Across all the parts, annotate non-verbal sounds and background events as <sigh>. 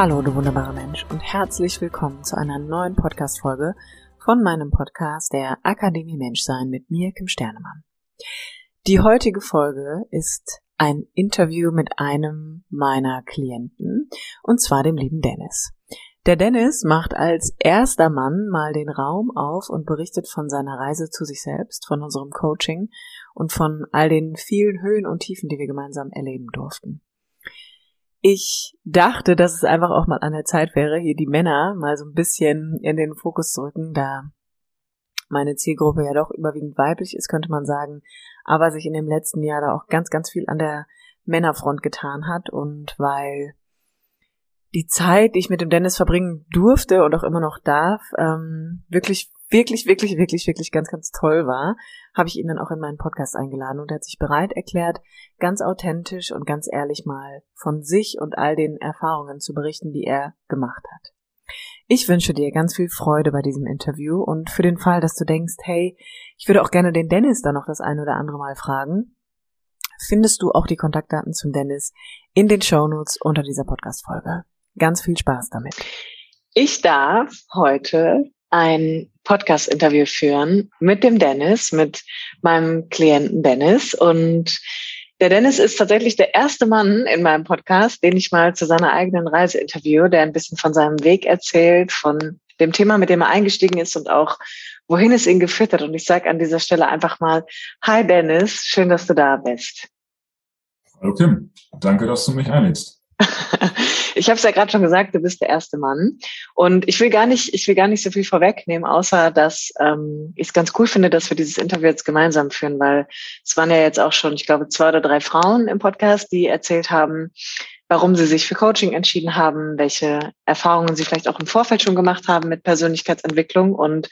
Hallo, du wunderbarer Mensch und herzlich willkommen zu einer neuen Podcast-Folge von meinem Podcast der Akademie Menschsein mit mir, Kim Sternemann. Die heutige Folge ist ein Interview mit einem meiner Klienten und zwar dem lieben Dennis. Der Dennis macht als erster Mann mal den Raum auf und berichtet von seiner Reise zu sich selbst, von unserem Coaching und von all den vielen Höhen und Tiefen, die wir gemeinsam erleben durften. Ich dachte, dass es einfach auch mal an der Zeit wäre, hier die Männer mal so ein bisschen in den Fokus zu rücken, da meine Zielgruppe ja doch überwiegend weiblich ist, könnte man sagen, aber sich in dem letzten Jahr da auch ganz, ganz viel an der Männerfront getan hat. Und weil die Zeit, die ich mit dem Dennis verbringen durfte und auch immer noch darf, ähm, wirklich, wirklich, wirklich, wirklich, wirklich ganz, ganz toll war, habe ich ihn dann auch in meinen Podcast eingeladen und er hat sich bereit erklärt, ganz authentisch und ganz ehrlich mal von sich und all den Erfahrungen zu berichten, die er gemacht hat. Ich wünsche dir ganz viel Freude bei diesem Interview und für den Fall, dass du denkst, hey, ich würde auch gerne den Dennis da noch das ein oder andere Mal fragen, findest du auch die Kontaktdaten zum Dennis in den Shownotes unter dieser Podcast-Folge. Ganz viel Spaß damit. Ich darf heute ein Podcast-Interview führen mit dem Dennis, mit meinem Klienten Dennis. Und der Dennis ist tatsächlich der erste Mann in meinem Podcast, den ich mal zu seiner eigenen Reise interviewe, der ein bisschen von seinem Weg erzählt, von dem Thema, mit dem er eingestiegen ist und auch wohin es ihn geführt hat. Und ich sage an dieser Stelle einfach mal, hi Dennis, schön, dass du da bist. Hallo Kim, danke, dass du mich einlädst. Ich habe es ja gerade schon gesagt, du bist der erste Mann. Und ich will gar nicht, ich will gar nicht so viel vorwegnehmen, außer dass ähm, ich es ganz cool finde, dass wir dieses Interview jetzt gemeinsam führen, weil es waren ja jetzt auch schon, ich glaube, zwei oder drei Frauen im Podcast, die erzählt haben, warum sie sich für Coaching entschieden haben, welche Erfahrungen sie vielleicht auch im Vorfeld schon gemacht haben mit Persönlichkeitsentwicklung. Und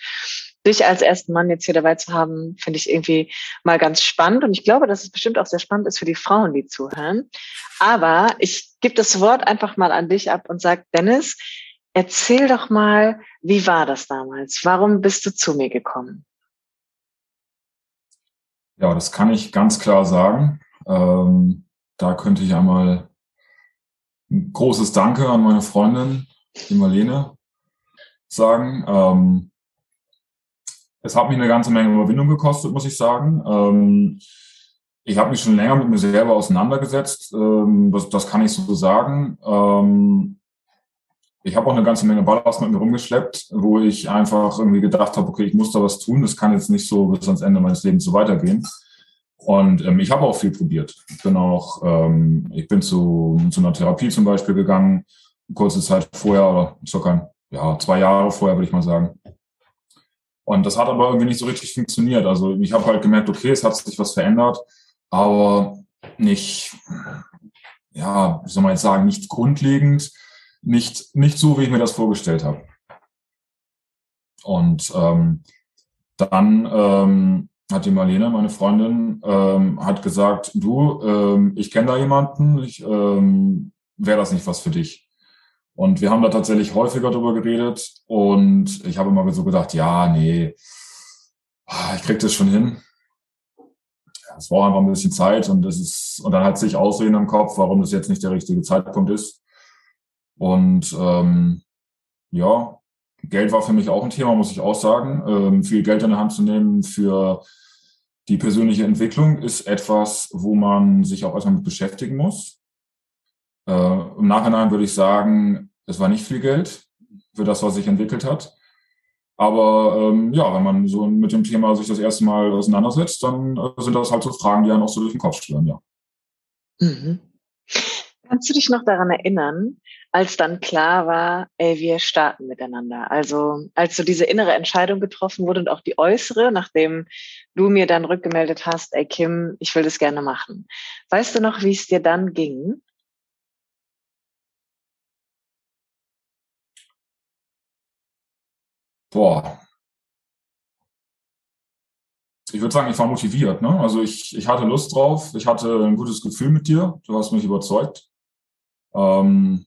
dich als ersten Mann jetzt hier dabei zu haben, finde ich irgendwie mal ganz spannend. Und ich glaube, dass es bestimmt auch sehr spannend ist für die Frauen, die zuhören. Aber ich gebe das Wort einfach mal an dich ab und sag, Dennis, erzähl doch mal, wie war das damals? Warum bist du zu mir gekommen? Ja, das kann ich ganz klar sagen. Ähm, da könnte ich einmal ein großes Danke an meine Freundin, die Marlene, sagen. Ähm, es hat mich eine ganze Menge Überwindung gekostet, muss ich sagen. Ähm, ich habe mich schon länger mit mir selber auseinandergesetzt. Ähm, das, das, kann ich so sagen. Ähm, ich habe auch eine ganze Menge Ballast mit mir rumgeschleppt, wo ich einfach irgendwie gedacht habe, okay, ich muss da was tun. Das kann jetzt nicht so bis ans Ende meines Lebens so weitergehen. Und ähm, ich habe auch viel probiert. Ich bin auch, ähm, ich bin zu, zu einer Therapie zum Beispiel gegangen, kurze Zeit vorher oder circa ja, zwei Jahre vorher, würde ich mal sagen. Und das hat aber irgendwie nicht so richtig funktioniert. Also ich habe halt gemerkt, okay, es hat sich was verändert, aber nicht, ja, wie soll man jetzt sagen, nicht grundlegend, nicht, nicht so, wie ich mir das vorgestellt habe. Und ähm, dann ähm, hat die Marlene, meine Freundin, ähm, hat gesagt, du, ähm, ich kenne da jemanden, ich, ähm, wäre das nicht was für dich? Und wir haben da tatsächlich häufiger drüber geredet und ich habe immer so gedacht, ja, nee, ah, ich krieg das schon hin. Es war einfach ein bisschen Zeit und das ist, und dann hat sich Ausreden im Kopf, warum das jetzt nicht der richtige Zeitpunkt ist. Und ähm, ja, Geld war für mich auch ein Thema, muss ich auch sagen. Ähm, viel Geld in der Hand zu nehmen für die persönliche Entwicklung ist etwas, wo man sich auch erstmal mit beschäftigen muss. Äh, Im Nachhinein würde ich sagen, es war nicht viel Geld für das, was sich entwickelt hat. Aber ähm, ja, wenn man so mit dem Thema sich das erste Mal auseinandersetzt, dann äh, sind das halt so Fragen, die einen auch so durch den Kopf schwirren, ja. Mhm. Kannst du dich noch daran erinnern, als dann klar war, ey, wir starten miteinander? Also als so diese innere Entscheidung getroffen wurde und auch die äußere, nachdem du mir dann rückgemeldet hast, ey Kim, ich will das gerne machen. Weißt du noch, wie es dir dann ging? Boah, ich würde sagen, ich war motiviert. Ne? Also ich, ich hatte Lust drauf, ich hatte ein gutes Gefühl mit dir, du hast mich überzeugt. Ähm,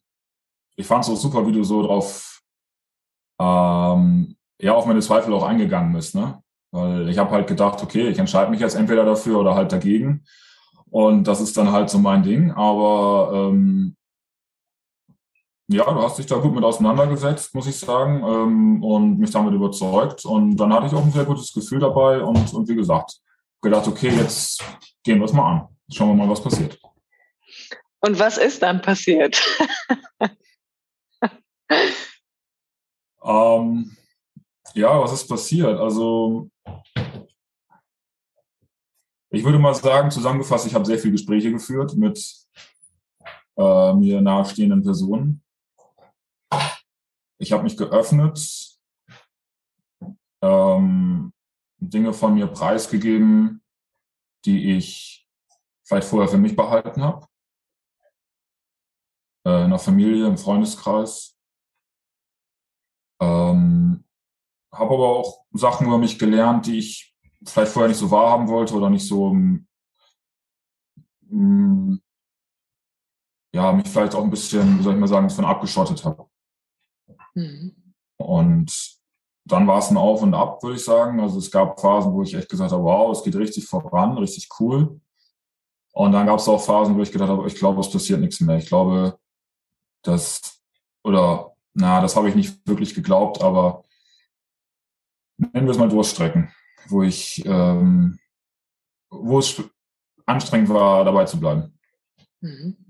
ich fand es auch super, wie du so drauf, ähm, ja, auf meine Zweifel auch eingegangen bist. Ne? Weil ich habe halt gedacht, okay, ich entscheide mich jetzt entweder dafür oder halt dagegen. Und das ist dann halt so mein Ding. Aber ähm, ja, du hast dich da gut mit auseinandergesetzt, muss ich sagen, ähm, und mich damit überzeugt. Und dann hatte ich auch ein sehr gutes Gefühl dabei und, und wie gesagt, gedacht, okay, jetzt gehen wir es mal an. Schauen wir mal, was passiert. Und was ist dann passiert? ähm, ja, was ist passiert? Also ich würde mal sagen, zusammengefasst, ich habe sehr viele Gespräche geführt mit äh, mir nahestehenden Personen. Ich habe mich geöffnet, ähm, Dinge von mir preisgegeben, die ich vielleicht vorher für mich behalten habe. Äh, in der Familie, im Freundeskreis. Ähm, habe aber auch Sachen über mich gelernt, die ich vielleicht vorher nicht so wahrhaben wollte oder nicht so, mh, mm, ja, mich vielleicht auch ein bisschen, wie soll ich mal sagen, von abgeschottet habe. Mhm. Und dann war es ein Auf und Ab, würde ich sagen. Also es gab Phasen, wo ich echt gesagt habe, wow, es geht richtig voran, richtig cool. Und dann gab es auch Phasen, wo ich gedacht habe, ich glaube, es passiert nichts mehr. Ich glaube, dass, oder, na, das habe ich nicht wirklich geglaubt, aber nennen wir es mal Durchstrecken, wo ich, ähm, wo es anstrengend war, dabei zu bleiben. Mhm.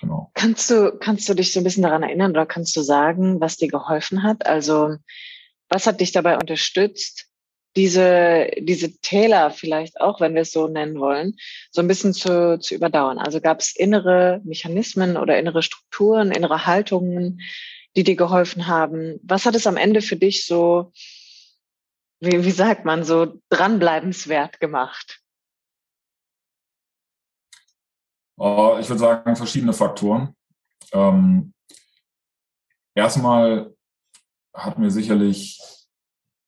Genau. Kannst du, kannst du dich so ein bisschen daran erinnern oder kannst du sagen, was dir geholfen hat? Also, was hat dich dabei unterstützt, diese, diese Täler vielleicht auch, wenn wir es so nennen wollen, so ein bisschen zu, zu überdauern? Also gab es innere Mechanismen oder innere Strukturen, innere Haltungen, die dir geholfen haben? Was hat es am Ende für dich so, wie, wie sagt man, so dranbleibenswert gemacht? Uh, ich würde sagen, verschiedene Faktoren. Ähm, erstmal hat mir sicherlich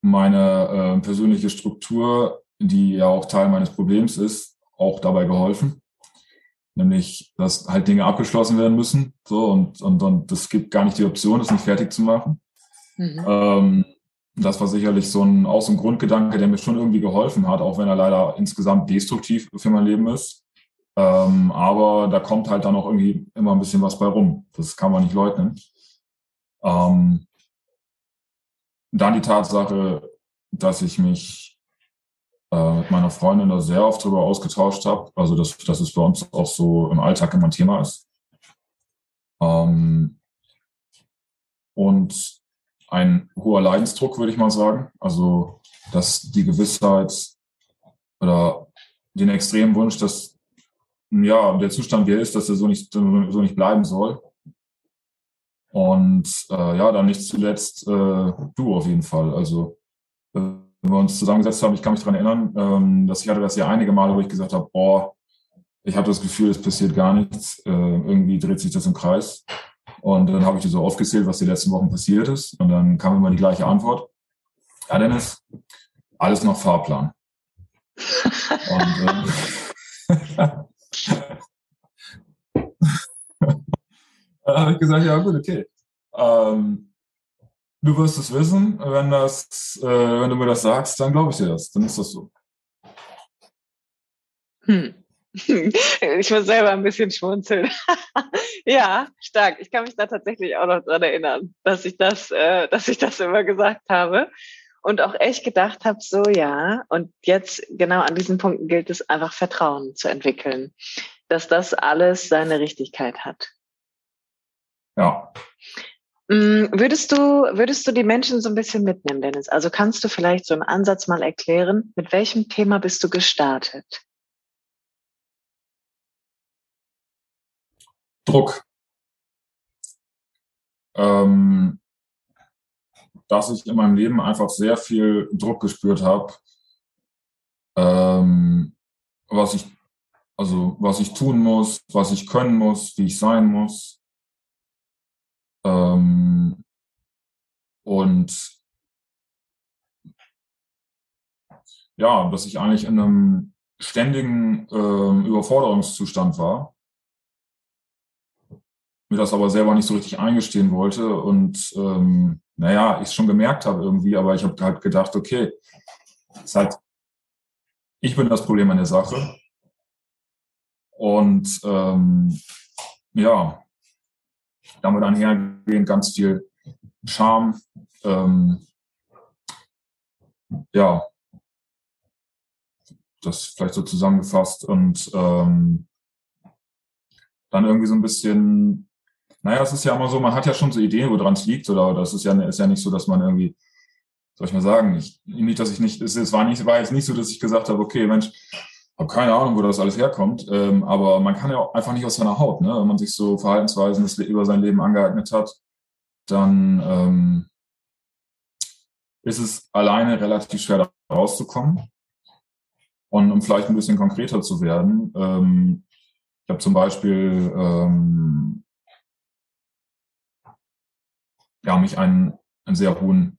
meine äh, persönliche Struktur, die ja auch Teil meines Problems ist, auch dabei geholfen. Nämlich, dass halt Dinge abgeschlossen werden müssen. So, und, und, und das gibt gar nicht die Option, das nicht fertig zu machen. Mhm. Ähm, das war sicherlich so ein, auch so ein Grundgedanke, der mir schon irgendwie geholfen hat, auch wenn er leider insgesamt destruktiv für mein Leben ist. Ähm, aber da kommt halt dann auch irgendwie immer ein bisschen was bei rum. Das kann man nicht leugnen. Ähm, dann die Tatsache, dass ich mich äh, mit meiner Freundin da sehr oft darüber ausgetauscht habe. Also, dass, dass es bei uns auch so im Alltag immer ein Thema ist. Ähm, und ein hoher Leidensdruck, würde ich mal sagen. Also, dass die Gewissheit oder den extremen Wunsch, dass ja, der Zustand, wie er ist, dass er so nicht, so nicht bleiben soll. Und äh, ja, dann nicht zuletzt äh, du auf jeden Fall. Also äh, wenn wir uns zusammengesetzt haben, ich kann mich daran erinnern, ähm, dass ich hatte das ja einige Male, wo ich gesagt habe, boah, ich habe das Gefühl, es passiert gar nichts. Äh, irgendwie dreht sich das im Kreis. Und dann habe ich dir so aufgezählt, was die letzten Wochen passiert ist. Und dann kam immer die gleiche Antwort. Ja, Dennis, alles noch Fahrplan. <laughs> Und, äh, <laughs> <laughs> dann habe ich gesagt, ja gut, okay. Ähm, du wirst es wissen, wenn das, äh, wenn du mir das sagst, dann glaube ich dir das. Dann ist das so. Hm. <laughs> Ich muss selber ein bisschen schmunzeln. <laughs> ja, stark. Ich kann mich da tatsächlich auch noch dran erinnern, dass ich das, äh, dass ich das immer gesagt habe und auch echt gedacht habe, so ja, und jetzt genau an diesen Punkten gilt es einfach Vertrauen zu entwickeln, dass das alles seine Richtigkeit hat. Ja. Mm, würdest du, würdest du die Menschen so ein bisschen mitnehmen, Dennis? Also kannst du vielleicht so einen Ansatz mal erklären, mit welchem Thema bist du gestartet? Druck. Ähm, dass ich in meinem Leben einfach sehr viel Druck gespürt habe, ähm, was ich also was ich tun muss, was ich können muss, wie ich sein muss. Ähm, und ja, dass ich eigentlich in einem ständigen ähm, Überforderungszustand war. Mir das aber selber nicht so richtig eingestehen wollte und ähm, naja, ich schon gemerkt habe irgendwie, aber ich habe halt gedacht, okay, ist halt, ich bin das Problem an der Sache. Und ähm, ja, damit einhergehend ganz viel Charme, ähm, ja, das vielleicht so zusammengefasst und ähm, dann irgendwie so ein bisschen, naja, es ist ja immer so, man hat ja schon so Ideen, wo dran es liegt, oder das ist ja, ist ja nicht so, dass man irgendwie, soll ich mal sagen, ich, nicht, dass ich nicht, es, es war nicht, war jetzt nicht so, dass ich gesagt habe, okay, Mensch, habe keine Ahnung, wo das alles herkommt, ähm, aber man kann ja auch einfach nicht aus seiner Haut, ne? Wenn man sich so Verhaltensweisen über sein Leben angeeignet hat, dann ähm, ist es alleine relativ schwer da rauszukommen. Und um vielleicht ein bisschen konkreter zu werden, ähm, ich habe zum Beispiel ähm, ja, mich einen, einen sehr hohen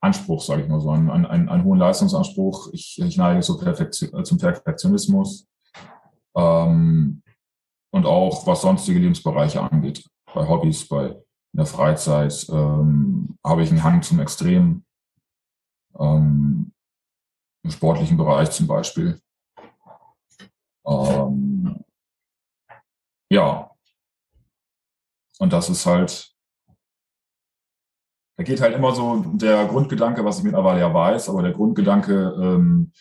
Anspruch, sage ich mal so, einen, einen, einen hohen Leistungsanspruch. Ich, ich neige so Perfektion, zum Perfektionismus ähm, und auch was sonstige Lebensbereiche angeht, bei Hobbys, bei in der Freizeit ähm, habe ich einen Hang zum Extrem. Ähm, Im sportlichen Bereich zum Beispiel. Ähm, ja. Und das ist halt da geht halt immer so der Grundgedanke, was ich mittlerweile ja weiß, aber der Grundgedanke, ähm,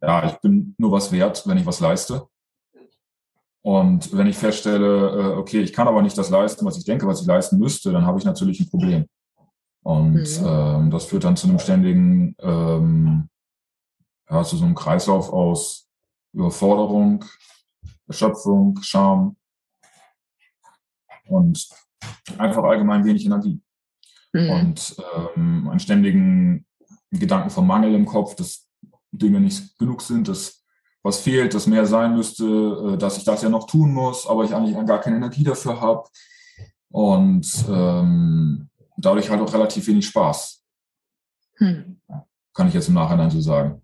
ja, ich bin nur was wert, wenn ich was leiste. Und wenn ich feststelle, äh, okay, ich kann aber nicht das leisten, was ich denke, was ich leisten müsste, dann habe ich natürlich ein Problem. Und mhm. ähm, das führt dann zu einem ständigen, ähm, ja, zu so einem Kreislauf aus Überforderung, Erschöpfung, Scham und einfach allgemein wenig Energie mhm. und ähm, einen ständigen Gedanken vom Mangel im Kopf, dass Dinge nicht genug sind, dass was fehlt, dass mehr sein müsste, äh, dass ich das ja noch tun muss, aber ich eigentlich gar keine Energie dafür habe und ähm, dadurch halt auch relativ wenig Spaß. Hm. Kann ich jetzt im Nachhinein so sagen.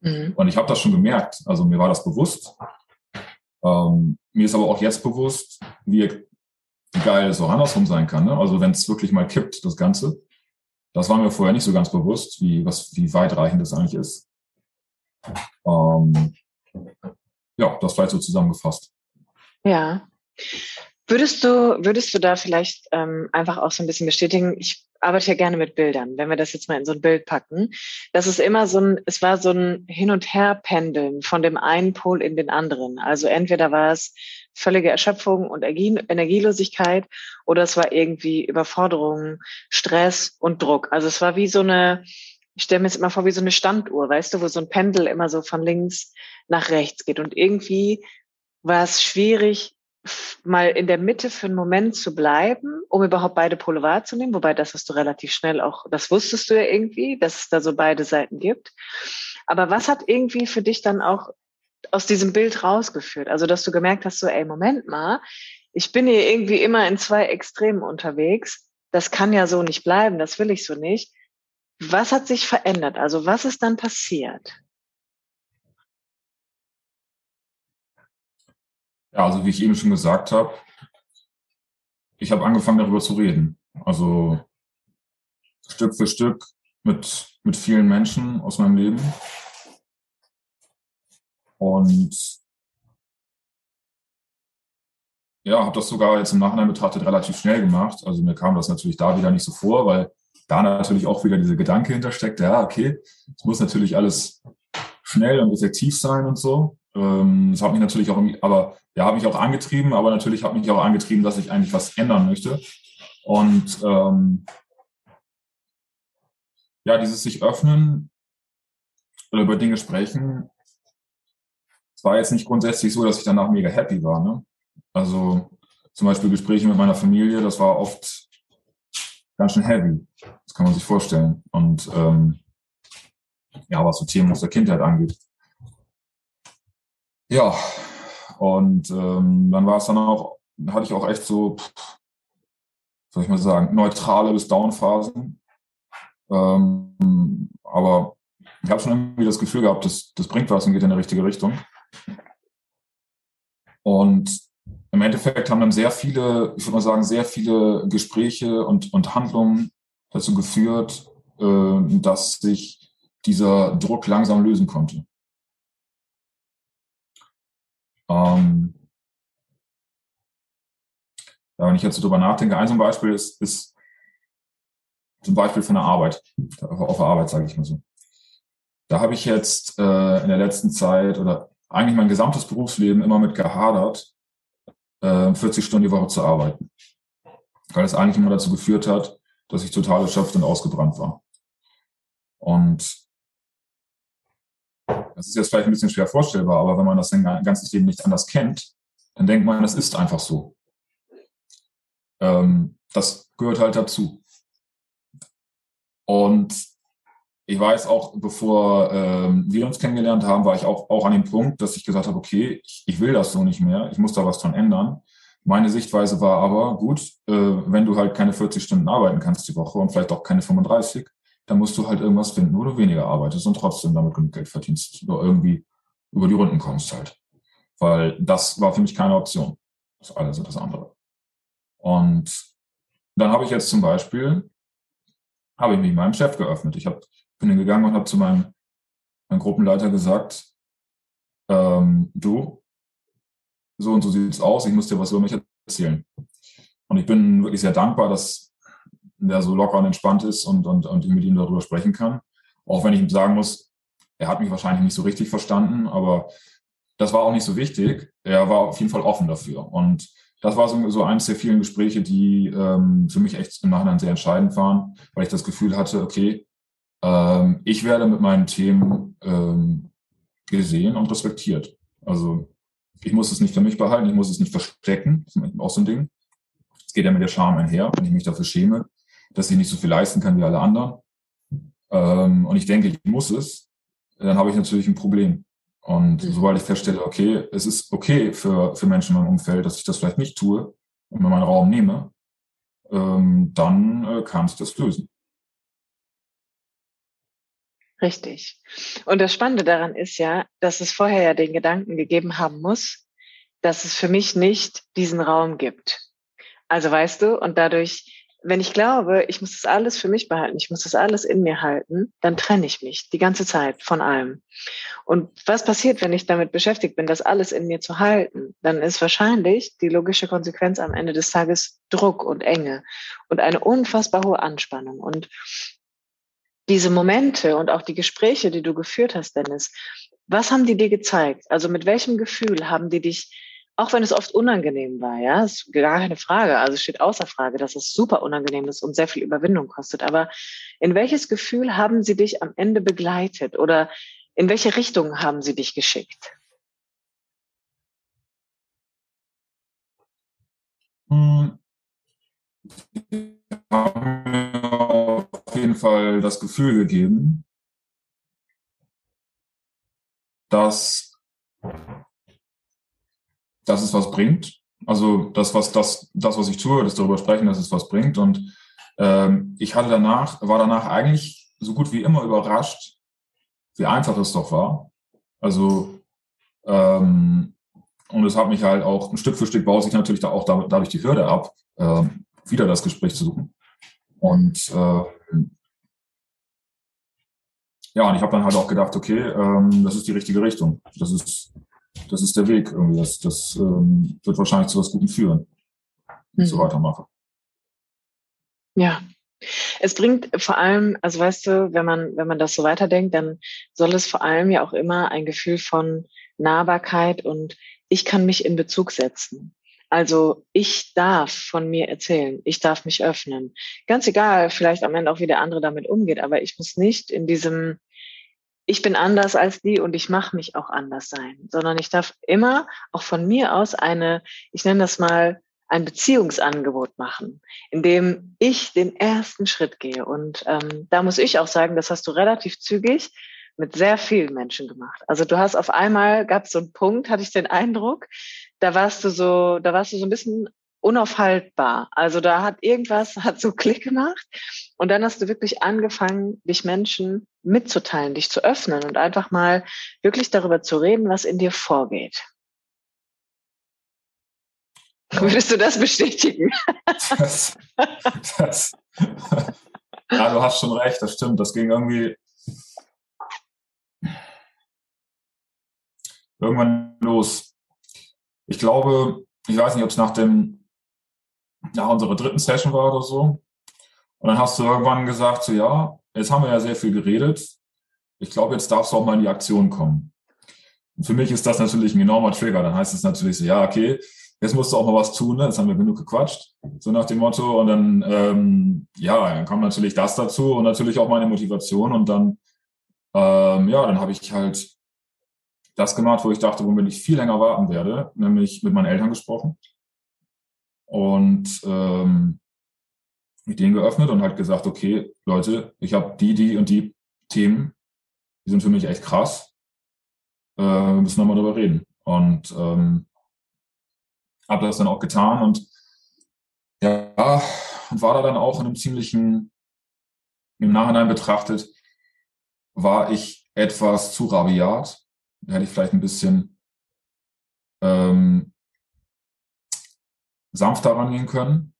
Mhm. Und ich habe das schon gemerkt, also mir war das bewusst. Ähm, mir ist aber auch jetzt bewusst, wie geil es auch andersrum sein kann. Ne? Also wenn es wirklich mal kippt, das Ganze. Das war mir vorher nicht so ganz bewusst, wie, was, wie weitreichend das eigentlich ist. Ähm, ja, das vielleicht so zusammengefasst. Ja. Würdest du, würdest du da vielleicht ähm, einfach auch so ein bisschen bestätigen, ich arbeite ja gerne mit Bildern, wenn wir das jetzt mal in so ein Bild packen. Das ist immer so ein, es war so ein Hin- und Her-Pendeln von dem einen Pol in den anderen. Also entweder war es völlige Erschöpfung und Energielosigkeit oder es war irgendwie Überforderung, Stress und Druck. Also es war wie so eine, ich stelle mir jetzt immer vor, wie so eine Standuhr, weißt du, wo so ein Pendel immer so von links nach rechts geht. Und irgendwie war es schwierig, mal in der Mitte für einen Moment zu bleiben, um überhaupt beide Pole wahrzunehmen. Wobei das hast du relativ schnell auch, das wusstest du ja irgendwie, dass es da so beide Seiten gibt. Aber was hat irgendwie für dich dann auch aus diesem Bild rausgeführt? Also, dass du gemerkt hast, so, ey, Moment mal, ich bin hier irgendwie immer in zwei Extremen unterwegs. Das kann ja so nicht bleiben, das will ich so nicht. Was hat sich verändert? Also, was ist dann passiert? Ja, also wie ich eben schon gesagt habe, ich habe angefangen darüber zu reden. Also Stück für Stück mit, mit vielen Menschen aus meinem Leben. Und ja, habe das sogar jetzt im Nachhinein betrachtet relativ schnell gemacht. Also mir kam das natürlich da wieder nicht so vor, weil da natürlich auch wieder dieser Gedanke hintersteckt, ja, okay, es muss natürlich alles schnell und effektiv sein und so. Ähm, das hat mich natürlich auch, aber ja, habe mich auch angetrieben, aber natürlich hat mich auch angetrieben, dass ich eigentlich was ändern möchte. Und ähm, ja, dieses sich öffnen oder über Dinge sprechen, es war jetzt nicht grundsätzlich so, dass ich danach mega happy war. Ne? Also zum Beispiel Gespräche mit meiner Familie, das war oft ganz schön heavy. Das kann man sich vorstellen. Und ähm, ja, was so Themen aus der Kindheit angeht. Ja, und ähm, dann war es dann auch, hatte ich auch echt so, soll ich mal sagen, neutrale bis Downphasen. Ähm, aber ich habe schon irgendwie das Gefühl gehabt, das, das bringt was und geht in die richtige Richtung. Und im Endeffekt haben dann sehr viele, ich würde mal sagen, sehr viele Gespräche und, und Handlungen dazu geführt, äh, dass sich dieser Druck langsam lösen konnte. Ähm, ja, wenn ich jetzt so drüber nachdenke, ein so Beispiel ist, ist zum Beispiel von der Arbeit, auf der Arbeit sage ich mal so. Da habe ich jetzt äh, in der letzten Zeit oder eigentlich mein gesamtes Berufsleben immer mit gehadert, äh, 40 Stunden die Woche zu arbeiten. Weil es eigentlich immer dazu geführt hat, dass ich total erschöpft und ausgebrannt war. Und das ist jetzt vielleicht ein bisschen schwer vorstellbar, aber wenn man das sein ganzes Leben nicht anders kennt, dann denkt man, das ist einfach so. Ähm, das gehört halt dazu. Und ich weiß auch, bevor ähm, wir uns kennengelernt haben, war ich auch, auch an dem Punkt, dass ich gesagt habe, okay, ich, ich will das so nicht mehr, ich muss da was dran ändern. Meine Sichtweise war aber, gut, äh, wenn du halt keine 40 Stunden arbeiten kannst die Woche und vielleicht auch keine 35, dann musst du halt irgendwas finden, wo du weniger arbeitest und trotzdem damit genug Geld verdienst oder irgendwie über die Runden kommst halt. Weil das war für mich keine Option. Das eine ist das andere. Und dann habe ich jetzt zum Beispiel, habe ich mich meinem Chef geöffnet. Ich hab, bin hingegangen und habe zu meinem, meinem Gruppenleiter gesagt, ähm, du, so und so sieht's aus, ich muss dir was über mich erzählen. Und ich bin wirklich sehr dankbar, dass der so locker und entspannt ist und, und, und ich mit ihm darüber sprechen kann. Auch wenn ich ihm sagen muss, er hat mich wahrscheinlich nicht so richtig verstanden, aber das war auch nicht so wichtig. Er war auf jeden Fall offen dafür. Und das war so, so eines der vielen Gespräche, die ähm, für mich echt im Nachhinein sehr entscheidend waren, weil ich das Gefühl hatte, okay, ähm, ich werde mit meinen Themen ähm, gesehen und respektiert. Also ich muss es nicht für mich behalten, ich muss es nicht verstecken. Das ist auch so ein Ding. Es geht ja mit der Scham einher, wenn ich mich dafür schäme, dass ich nicht so viel leisten kann wie alle anderen. Ähm, und ich denke, ich muss es, dann habe ich natürlich ein Problem. Und mhm. sobald ich feststelle, okay, es ist okay für, für Menschen in meinem Umfeld, dass ich das vielleicht nicht tue und mir meinen Raum nehme, ähm, dann äh, kann ich das lösen. Richtig. Und das Spannende daran ist ja, dass es vorher ja den Gedanken gegeben haben muss, dass es für mich nicht diesen Raum gibt. Also weißt du, und dadurch wenn ich glaube, ich muss das alles für mich behalten, ich muss das alles in mir halten, dann trenne ich mich die ganze Zeit von allem. Und was passiert, wenn ich damit beschäftigt bin, das alles in mir zu halten? Dann ist wahrscheinlich die logische Konsequenz am Ende des Tages Druck und Enge und eine unfassbar hohe Anspannung. Und diese Momente und auch die Gespräche, die du geführt hast, Dennis, was haben die dir gezeigt? Also mit welchem Gefühl haben die dich auch wenn es oft unangenehm war, ja, ist gar keine Frage. Also steht außer Frage, dass es super unangenehm ist und sehr viel Überwindung kostet. Aber in welches Gefühl haben sie dich am Ende begleitet oder in welche Richtung haben sie dich geschickt? Hm. auf jeden Fall das Gefühl gegeben, dass dass es was bringt. Also das, was das, das, was ich tue, das darüber sprechen, dass es was bringt. Und ähm, ich hatte danach, war danach eigentlich so gut wie immer überrascht, wie einfach es doch war. Also ähm, und es hat mich halt auch ein Stück für Stück baut sich natürlich da auch dadurch die Hürde ab, äh, wieder das Gespräch zu suchen. Und äh, ja, und ich habe dann halt auch gedacht, okay, ähm, das ist die richtige Richtung. Das ist das ist der Weg irgendwie. Das, das ähm, wird wahrscheinlich zu was Gutem führen, wenn ich so mhm. weitermache. Ja. Es bringt vor allem, also weißt du, wenn man, wenn man das so weiterdenkt, dann soll es vor allem ja auch immer ein Gefühl von Nahbarkeit und ich kann mich in Bezug setzen. Also ich darf von mir erzählen, ich darf mich öffnen. Ganz egal, vielleicht am Ende auch wie der andere damit umgeht, aber ich muss nicht in diesem ich bin anders als die und ich mache mich auch anders sein, sondern ich darf immer auch von mir aus eine, ich nenne das mal, ein Beziehungsangebot machen, in dem ich den ersten Schritt gehe. Und ähm, da muss ich auch sagen, das hast du relativ zügig mit sehr vielen Menschen gemacht. Also du hast auf einmal, gab es so einen Punkt, hatte ich den Eindruck, da warst du so, da warst du so ein bisschen unaufhaltbar. Also da hat irgendwas, <laughs> hat so Klick gemacht und dann hast du wirklich angefangen, dich Menschen mitzuteilen, dich zu öffnen und einfach mal wirklich darüber zu reden, was in dir vorgeht. Würdest du das bestätigen? Das, das, ja, du hast schon recht, das stimmt. Das ging irgendwie irgendwann los. Ich glaube, ich weiß nicht, ob es nach dem, nach unserer dritten Session war oder so. Und dann hast du irgendwann gesagt, so ja, jetzt haben wir ja sehr viel geredet. Ich glaube, jetzt darfst du auch mal in die Aktion kommen. Und für mich ist das natürlich ein enormer Trigger. Dann heißt es natürlich so, ja, okay, jetzt musst du auch mal was tun, ne? jetzt haben wir genug gequatscht, so nach dem Motto. Und dann, ähm, ja, dann kam natürlich das dazu und natürlich auch meine Motivation. Und dann, ähm, ja, dann habe ich halt das gemacht, wo ich dachte, womit ich viel länger warten werde, nämlich mit meinen Eltern gesprochen und ähm, denen geöffnet und halt gesagt, okay, Leute, ich habe die, die und die Themen, die sind für mich echt krass. Äh, wir müssen nochmal drüber reden. Und ähm, habe das dann auch getan und ja, und war da dann auch in einem ziemlichen, im Nachhinein betrachtet, war ich etwas zu rabiat hätte ich vielleicht ein bisschen ähm, sanfter rangehen können.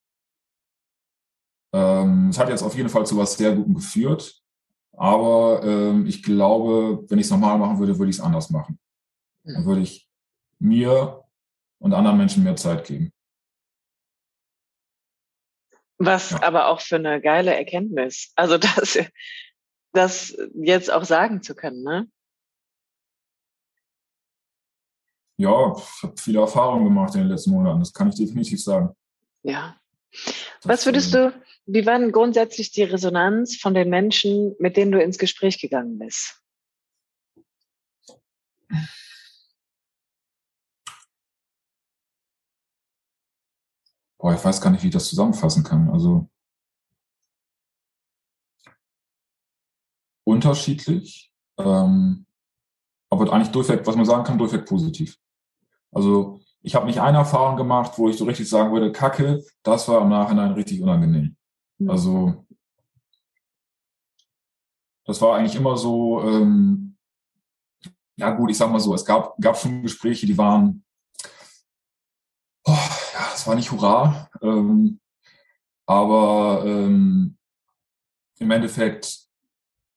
Ähm, es hat jetzt auf jeden Fall zu was sehr Gutem geführt. Aber ähm, ich glaube, wenn ich es normal machen würde, würde ich es anders machen. Dann würde ich mir und anderen Menschen mehr Zeit geben. Was ja. aber auch für eine geile Erkenntnis. Also <laughs> das, das jetzt auch sagen zu können, ne? Ja, ich habe viele Erfahrungen gemacht in den letzten Monaten, das kann ich definitiv sagen. Ja. Was würdest du, wie war denn grundsätzlich die Resonanz von den Menschen, mit denen du ins Gespräch gegangen bist? Boah, ich weiß gar nicht, wie ich das zusammenfassen kann. Also unterschiedlich, ähm, aber eigentlich durchweg, was man sagen kann, durchweg positiv. Also ich habe nicht eine Erfahrung gemacht, wo ich so richtig sagen würde, Kacke, das war im Nachhinein richtig unangenehm. Mhm. Also das war eigentlich immer so, ähm, ja gut, ich sag mal so, es gab, gab schon Gespräche, die waren, oh, ja, das war nicht hurra, ähm, aber ähm, im Endeffekt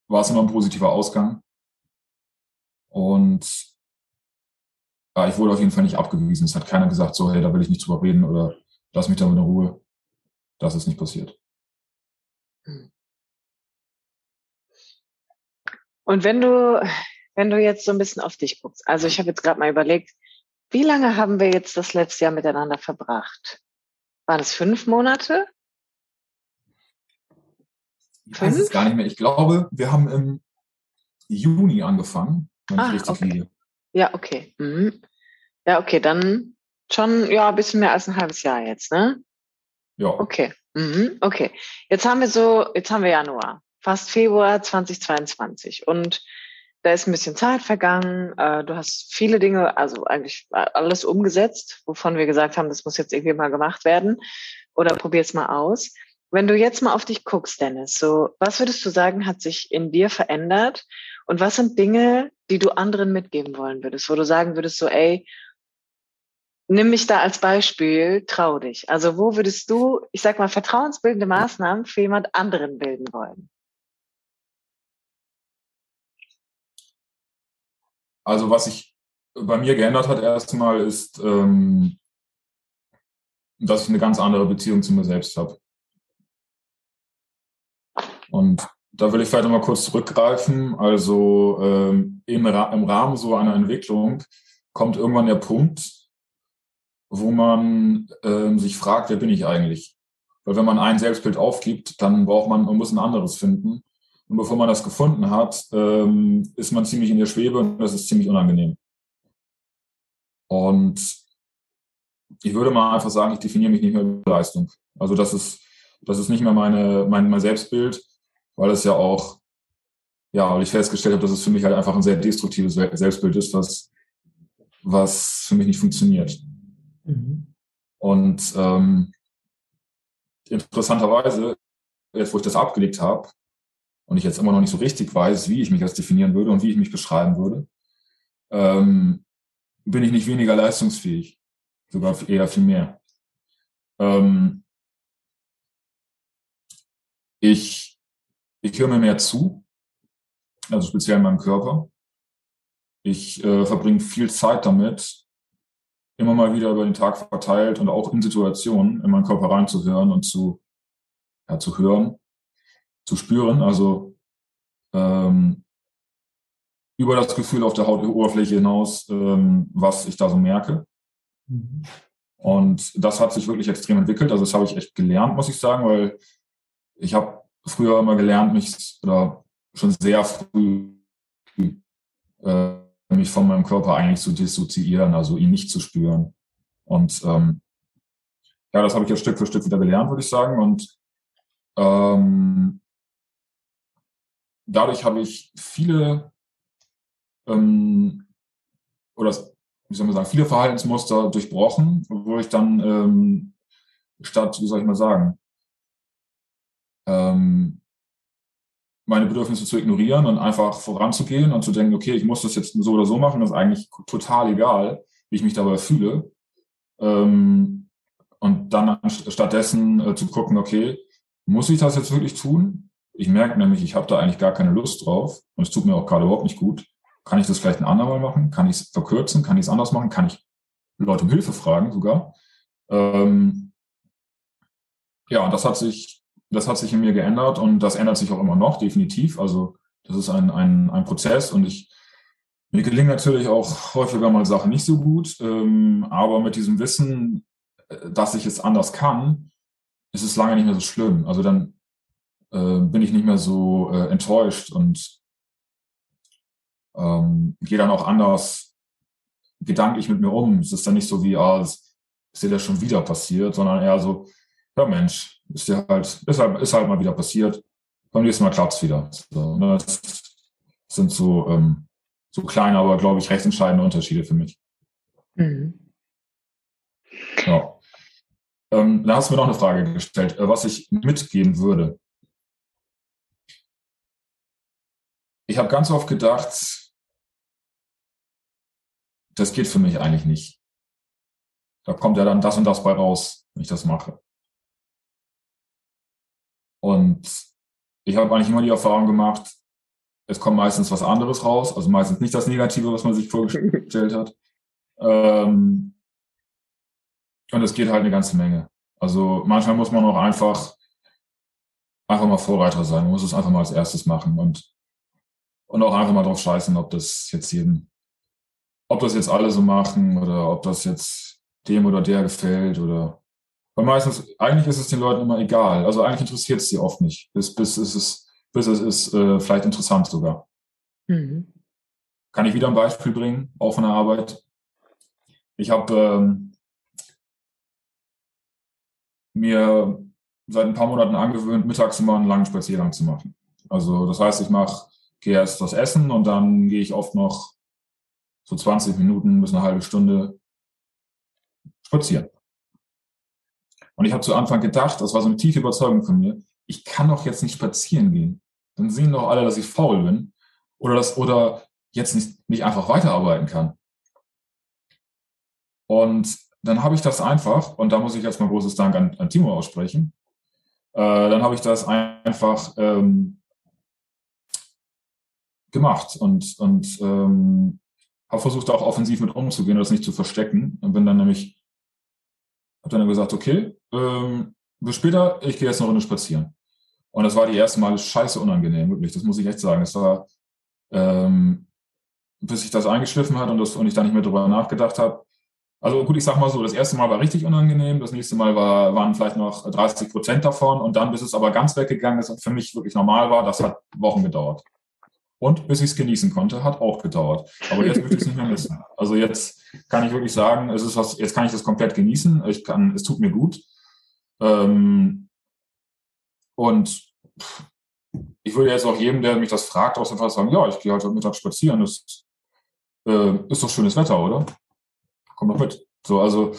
war es immer ein positiver Ausgang. Und ja, ich wurde auf jeden Fall nicht abgewiesen. Es hat keiner gesagt, so, hey, da will ich nicht drüber reden oder lass mich damit in Ruhe. Das ist nicht passiert. Und wenn du, wenn du jetzt so ein bisschen auf dich guckst, also ich habe jetzt gerade mal überlegt, wie lange haben wir jetzt das letzte Jahr miteinander verbracht? Waren es fünf Monate? Ich weiß es gar nicht mehr. Ich glaube, wir haben im Juni angefangen, wenn ah, ich richtig okay. liege. Ja, okay. Mhm. Ja, okay, dann schon ja ein bisschen mehr als ein halbes Jahr jetzt, ne? Ja. Okay. Mhm. Okay. Jetzt haben wir so, jetzt haben wir Januar, fast Februar 2022 und da ist ein bisschen Zeit vergangen. Äh, du hast viele Dinge, also eigentlich alles umgesetzt, wovon wir gesagt haben, das muss jetzt irgendwie mal gemacht werden oder probier es mal aus. Wenn du jetzt mal auf dich guckst, Dennis, so was würdest du sagen, hat sich in dir verändert und was sind Dinge, die du anderen mitgeben wollen würdest, wo du sagen würdest, so, ey, nimm mich da als Beispiel, trau dich. Also wo würdest du, ich sag mal, vertrauensbildende Maßnahmen für jemand anderen bilden wollen? Also was sich bei mir geändert hat erstmal ist, ähm, dass ich eine ganz andere Beziehung zu mir selbst habe. Und da will ich vielleicht nochmal kurz zurückgreifen. Also ähm, im, im Rahmen so einer Entwicklung kommt irgendwann der Punkt, wo man ähm, sich fragt, wer bin ich eigentlich? Weil wenn man ein Selbstbild aufgibt, dann braucht man, man muss ein anderes finden. Und bevor man das gefunden hat, ähm, ist man ziemlich in der Schwebe und das ist ziemlich unangenehm. Und ich würde mal einfach sagen, ich definiere mich nicht mehr über Leistung. Also das ist, das ist nicht mehr meine, mein, mein Selbstbild weil es ja auch, ja, weil ich festgestellt habe, dass es für mich halt einfach ein sehr destruktives Selbstbild ist, was, was für mich nicht funktioniert. Mhm. Und ähm, interessanterweise, jetzt wo ich das abgelegt habe und ich jetzt immer noch nicht so richtig weiß, wie ich mich als definieren würde und wie ich mich beschreiben würde, ähm, bin ich nicht weniger leistungsfähig, sogar eher viel mehr. Ähm, ich, ich höre mir mehr zu, also speziell in meinem Körper. Ich äh, verbringe viel Zeit damit, immer mal wieder über den Tag verteilt und auch in Situationen in meinen Körper reinzuhören und zu, ja, zu hören, zu spüren. Also ähm, über das Gefühl auf der Hautoberfläche hinaus, ähm, was ich da so merke. Mhm. Und das hat sich wirklich extrem entwickelt. Also das habe ich echt gelernt, muss ich sagen, weil ich habe früher immer gelernt, mich oder schon sehr früh äh, mich von meinem Körper eigentlich zu dissoziieren, also ihn nicht zu spüren. Und ähm, ja, das habe ich jetzt Stück für Stück wieder gelernt, würde ich sagen. Und ähm, dadurch habe ich viele ähm, oder wie soll man sagen, viele Verhaltensmuster durchbrochen, wo ich dann ähm, statt, wie soll ich mal sagen, ähm, meine Bedürfnisse zu ignorieren und einfach voranzugehen und zu denken, okay, ich muss das jetzt so oder so machen, das ist eigentlich total egal, wie ich mich dabei fühle. Ähm, und dann stattdessen äh, zu gucken, okay, muss ich das jetzt wirklich tun? Ich merke nämlich, ich habe da eigentlich gar keine Lust drauf und es tut mir auch gerade überhaupt nicht gut. Kann ich das vielleicht ein andermal machen? Kann ich es verkürzen? Kann ich es anders machen? Kann ich Leute um Hilfe fragen sogar? Ähm, ja, und das hat sich das hat sich in mir geändert und das ändert sich auch immer noch, definitiv. Also das ist ein, ein, ein Prozess und ich, mir gelingen natürlich auch häufiger mal Sachen nicht so gut, ähm, aber mit diesem Wissen, äh, dass ich es anders kann, ist es lange nicht mehr so schlimm. Also dann äh, bin ich nicht mehr so äh, enttäuscht und ähm, gehe dann auch anders gedanklich mit mir um. Es ist dann nicht so wie, ah, ist dir das schon wieder passiert, sondern eher so, ja Mensch, ist ja halt, ist halt, ist halt mal wieder passiert. Beim nächsten Mal klappt's wieder. So, ne? Das sind so, ähm, so kleine, aber glaube ich recht entscheidende Unterschiede für mich. Mhm. Ja. Ähm, da hast du mir noch eine Frage gestellt, äh, was ich mitgeben würde. Ich habe ganz oft gedacht, das geht für mich eigentlich nicht. Da kommt ja dann das und das bei raus, wenn ich das mache. Und ich habe eigentlich immer die Erfahrung gemacht, es kommt meistens was anderes raus, also meistens nicht das Negative, was man sich vorgestellt hat. <laughs> Ähm, und es geht halt eine ganze Menge. Also manchmal muss man auch einfach einfach mal Vorreiter sein. Man muss es einfach mal als erstes machen und und auch einfach mal drauf scheißen, ob das jetzt jedem, ob das jetzt alle so machen oder ob das jetzt dem oder der gefällt oder weil meistens, eigentlich ist es den Leuten immer egal. Also eigentlich interessiert es sie oft nicht. Bis, bis, es, ist, bis es ist äh, vielleicht interessant sogar. Mhm. Kann ich wieder ein Beispiel bringen, auch von der Arbeit. Ich habe ähm, mir seit ein paar Monaten angewöhnt, mittags immer einen langen Spaziergang zu machen. Also das heißt, ich mache, gehe erst das Essen und dann gehe ich oft noch so 20 Minuten bis eine halbe Stunde spazieren. Und ich habe zu Anfang gedacht, das war so eine tiefe Überzeugung von mir, ich kann doch jetzt nicht spazieren gehen. Dann sehen doch alle, dass ich faul bin oder das oder jetzt nicht, nicht einfach weiterarbeiten kann. Und dann habe ich das einfach, und da muss ich jetzt mal großes Dank an, an Timo aussprechen, äh, dann habe ich das einfach ähm, gemacht und, und ähm, habe versucht, auch offensiv mit umzugehen und das nicht zu verstecken. Und bin dann nämlich habe dann gesagt, okay, ähm, bis später, ich gehe jetzt eine Runde spazieren. Und das war die erste Mal scheiße unangenehm, wirklich. Das muss ich echt sagen. Es war, ähm, bis sich das eingeschliffen hat und, das, und ich da nicht mehr drüber nachgedacht habe. Also gut, ich sag mal so, das erste Mal war richtig unangenehm, das nächste Mal war, waren vielleicht noch 30 Prozent davon und dann, bis es aber ganz weggegangen ist und für mich wirklich normal war, das hat Wochen gedauert. Und bis ich es genießen konnte, hat auch gedauert. Aber jetzt möchte ich es nicht mehr missen. Also jetzt kann ich wirklich sagen, es ist was, jetzt kann ich das komplett genießen. Ich kann, es tut mir gut. Ähm, und ich würde jetzt auch jedem, der mich das fragt, aus dem Fall sagen, ja, ich gehe heute Mittag spazieren. Das äh, ist doch schönes Wetter, oder? Komm doch mit. So, also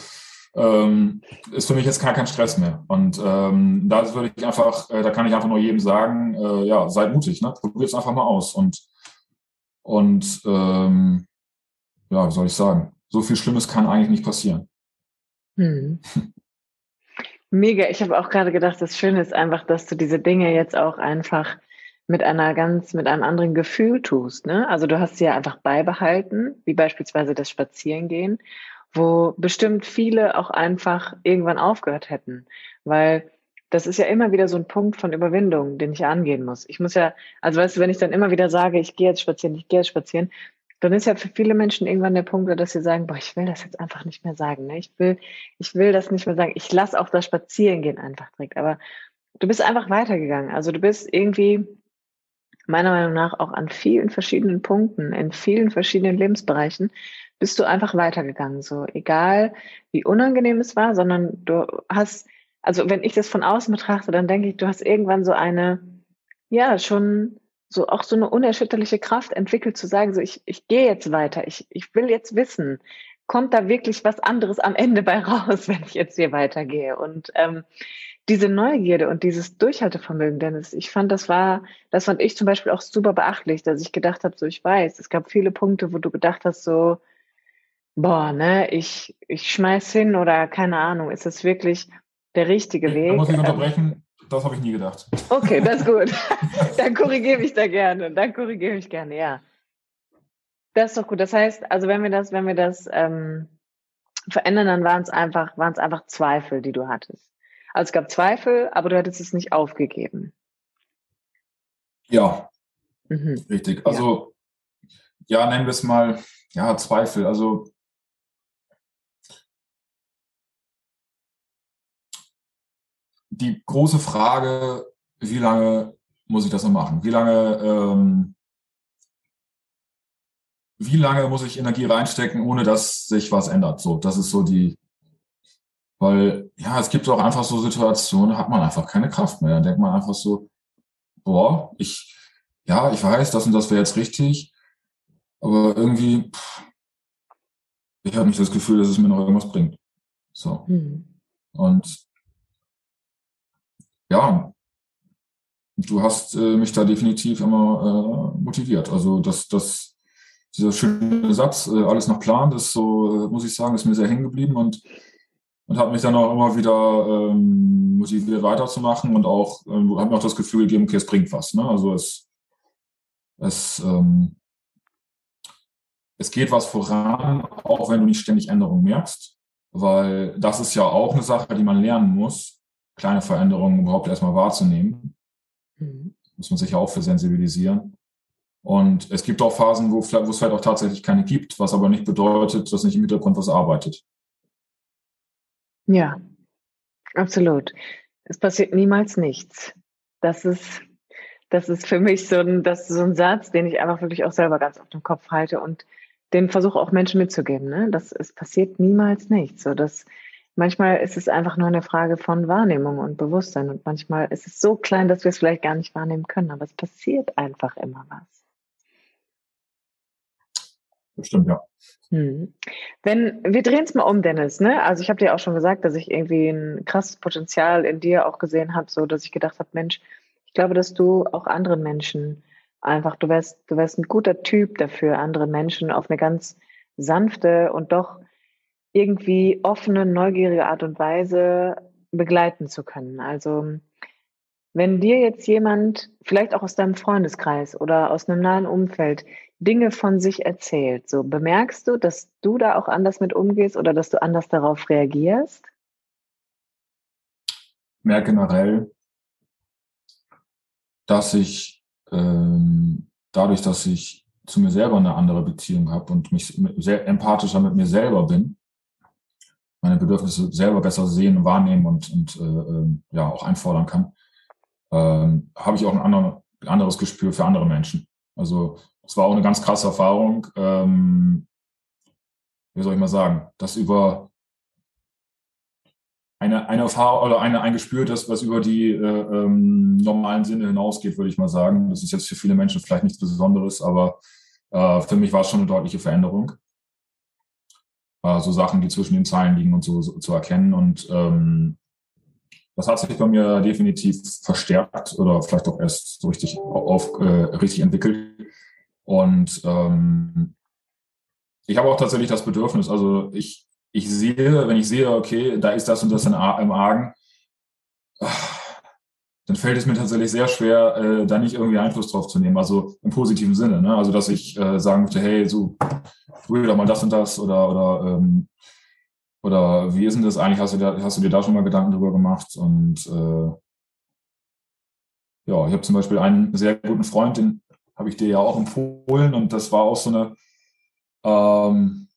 ähm, ist für mich jetzt gar kein Stress mehr. Und ähm, da würde ich einfach, äh, da kann ich einfach nur jedem sagen, äh, ja, seid mutig, ne? Probiert es einfach mal aus. Und, und ähm, ja, wie soll ich sagen, so viel Schlimmes kann eigentlich nicht passieren. Hm. <laughs> Mega, ich habe auch gerade gedacht, das Schöne ist einfach, dass du diese Dinge jetzt auch einfach mit einer ganz, mit einem anderen Gefühl tust. Ne? Also du hast sie ja einfach beibehalten, wie beispielsweise das Spazierengehen wo bestimmt viele auch einfach irgendwann aufgehört hätten, weil das ist ja immer wieder so ein Punkt von Überwindung, den ich angehen muss. Ich muss ja, also weißt du, wenn ich dann immer wieder sage, ich gehe jetzt spazieren, ich gehe jetzt spazieren, dann ist ja für viele Menschen irgendwann der Punkt, dass sie sagen, boah, ich will das jetzt einfach nicht mehr sagen. Ne? Ich will, ich will das nicht mehr sagen. Ich lasse auch das Spazierengehen einfach direkt. Aber du bist einfach weitergegangen. Also du bist irgendwie meiner Meinung nach auch an vielen verschiedenen Punkten, in vielen verschiedenen Lebensbereichen bist du einfach weitergegangen. So, egal wie unangenehm es war, sondern du hast, also wenn ich das von außen betrachte, dann denke ich, du hast irgendwann so eine, ja, schon so auch so eine unerschütterliche Kraft entwickelt zu sagen, so ich, ich gehe jetzt weiter, ich, ich will jetzt wissen, kommt da wirklich was anderes am Ende bei raus, <laughs> wenn ich jetzt hier weitergehe. Und ähm, diese Neugierde und dieses Durchhaltevermögen, Dennis, ich fand, das war, das fand ich zum Beispiel auch super beachtlich, dass ich gedacht habe, so ich weiß, es gab viele Punkte, wo du gedacht hast, so, boah, ne, ich, ich schmeiß hin oder keine Ahnung, ist das wirklich der richtige Weg? Da muss ich unterbrechen, das habe ich nie gedacht. Okay, das ist gut. <laughs> <laughs> dann korrigiere ich da gerne, dann korrigiere ich gerne, ja. Das ist doch gut. Das heißt, also wenn wir das, wenn wir das ähm, verändern, dann waren es einfach, waren es einfach Zweifel, die du hattest. Also es gab Zweifel, aber du hattest es nicht aufgegeben. Ja, mhm. richtig. Also ja. ja, nennen wir es mal, ja, Zweifel. Also die große Frage, wie lange muss ich das noch machen? Wie lange, ähm, wie lange muss ich Energie reinstecken, ohne dass sich was ändert? So, das ist so die, weil ja, es gibt auch einfach so Situationen, hat man einfach keine Kraft mehr. Dann denkt man einfach so, boah, ich, ja, ich weiß, das und das wäre jetzt richtig, aber irgendwie, pff, ich habe nicht das Gefühl, dass es mir noch irgendwas bringt. So. Mhm. Und ja, du hast äh, mich da definitiv immer äh, motiviert. Also das, das, dieser schöne Satz, äh, alles nach Plan, das so, äh, muss ich sagen, ist mir sehr hängen geblieben und, und hat mich dann auch immer wieder ähm, motiviert weiterzumachen und auch, ähm, hat mir auch das Gefühl gegeben, okay, es bringt was. Ne? Also es, es, ähm, es geht was voran, auch wenn du nicht ständig Änderungen merkst, weil das ist ja auch eine Sache, die man lernen muss kleine Veränderungen überhaupt erstmal wahrzunehmen. Mhm. Muss man sich ja auch für sensibilisieren. Und es gibt auch Phasen, wo, wo es vielleicht auch tatsächlich keine gibt, was aber nicht bedeutet, dass nicht im Hintergrund was arbeitet. Ja, absolut. Es passiert niemals nichts. Das ist, das ist für mich so ein, das ist so ein Satz, den ich einfach wirklich auch selber ganz auf dem Kopf halte und den versuche auch Menschen mitzugeben. Ne? Das, es passiert niemals nichts. So, das, Manchmal ist es einfach nur eine Frage von Wahrnehmung und Bewusstsein und manchmal ist es so klein, dass wir es vielleicht gar nicht wahrnehmen können, aber es passiert einfach immer was. Bestimmt, ja. Hm. Wenn, wir drehen es mal um, Dennis, ne? Also ich habe dir auch schon gesagt, dass ich irgendwie ein krasses Potenzial in dir auch gesehen habe, so dass ich gedacht habe, Mensch, ich glaube, dass du auch anderen Menschen einfach, du wärst, du wärst ein guter Typ dafür, andere Menschen auf eine ganz sanfte und doch irgendwie offene, neugierige Art und Weise begleiten zu können. Also wenn dir jetzt jemand, vielleicht auch aus deinem Freundeskreis oder aus einem nahen Umfeld, Dinge von sich erzählt, so bemerkst du, dass du da auch anders mit umgehst oder dass du anders darauf reagierst? Mehr generell, dass ich ähm, dadurch, dass ich zu mir selber eine andere Beziehung habe und mich sehr empathischer mit mir selber bin, meine Bedürfnisse selber besser sehen, wahrnehmen und, und äh, ähm, ja auch einfordern kann, ähm, habe ich auch ein andere, anderes Gespür für andere Menschen. Also es war auch eine ganz krasse Erfahrung. Ähm, wie soll ich mal sagen, dass über eine, eine Erfahrung oder eine, ein Gespür, das, was über die äh, ähm, normalen Sinne hinausgeht, würde ich mal sagen. Das ist jetzt für viele Menschen vielleicht nichts Besonderes, aber äh, für mich war es schon eine deutliche Veränderung. Äh, so Sachen, die zwischen den Zeilen liegen und so, so zu erkennen. Und ähm, das hat sich bei mir definitiv verstärkt oder vielleicht auch erst so richtig auf äh, richtig entwickelt. Und ähm, ich habe auch tatsächlich das Bedürfnis, also ich, ich sehe, wenn ich sehe, okay, da ist das und das im Argen, dann fällt es mir tatsächlich sehr schwer, äh, da nicht irgendwie Einfluss drauf zu nehmen, also im positiven Sinne. Ne? Also dass ich äh, sagen möchte, hey, so früher doch mal das und das oder oder ähm, oder wie ist denn das eigentlich? Hast du, da, hast du dir da schon mal Gedanken drüber gemacht? Und äh, ja, ich habe zum Beispiel einen sehr guten Freund, den habe ich dir ja auch empfohlen und das war auch so eine ähm,